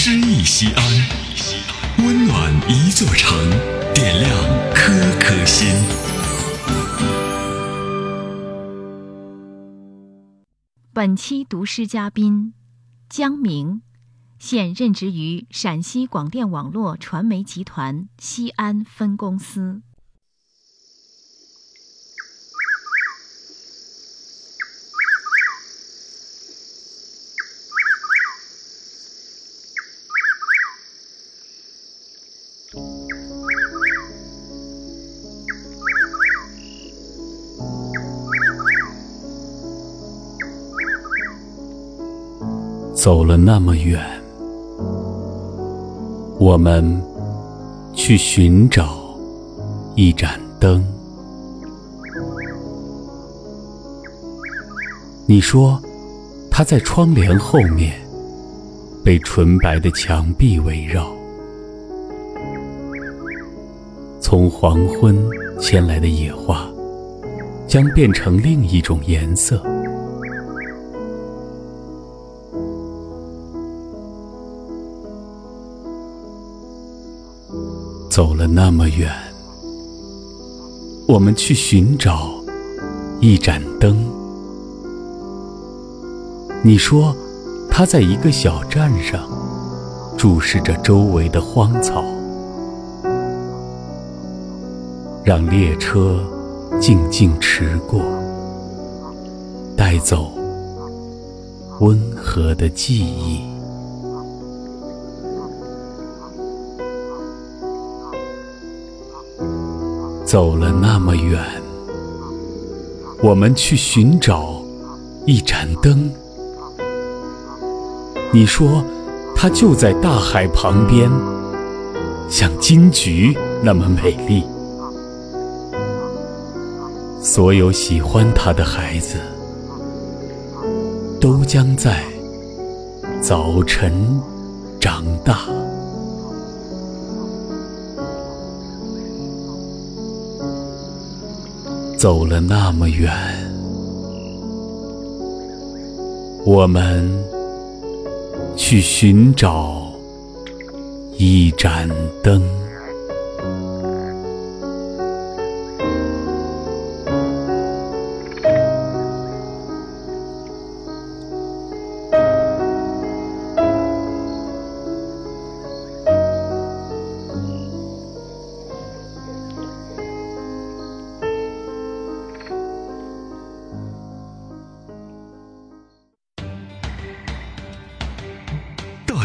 诗意西安，温暖一座城，点亮颗颗心。本期读诗嘉宾江明，现任职于陕西广电网络传媒集团西安分公司。走了那么远，我们去寻找一盏灯。你说，它在窗帘后面，被纯白的墙壁围绕。从黄昏牵来的野花，将变成另一种颜色。走了那么远，我们去寻找一盏灯。你说，它在一个小站上，注视着周围的荒草，让列车静静驰过，带走温和的记忆。走了那么远，我们去寻找一盏灯。你说，它就在大海旁边，像金菊那么美丽。所有喜欢它的孩子，都将在早晨长大。走了那么远，我们去寻找一盏灯。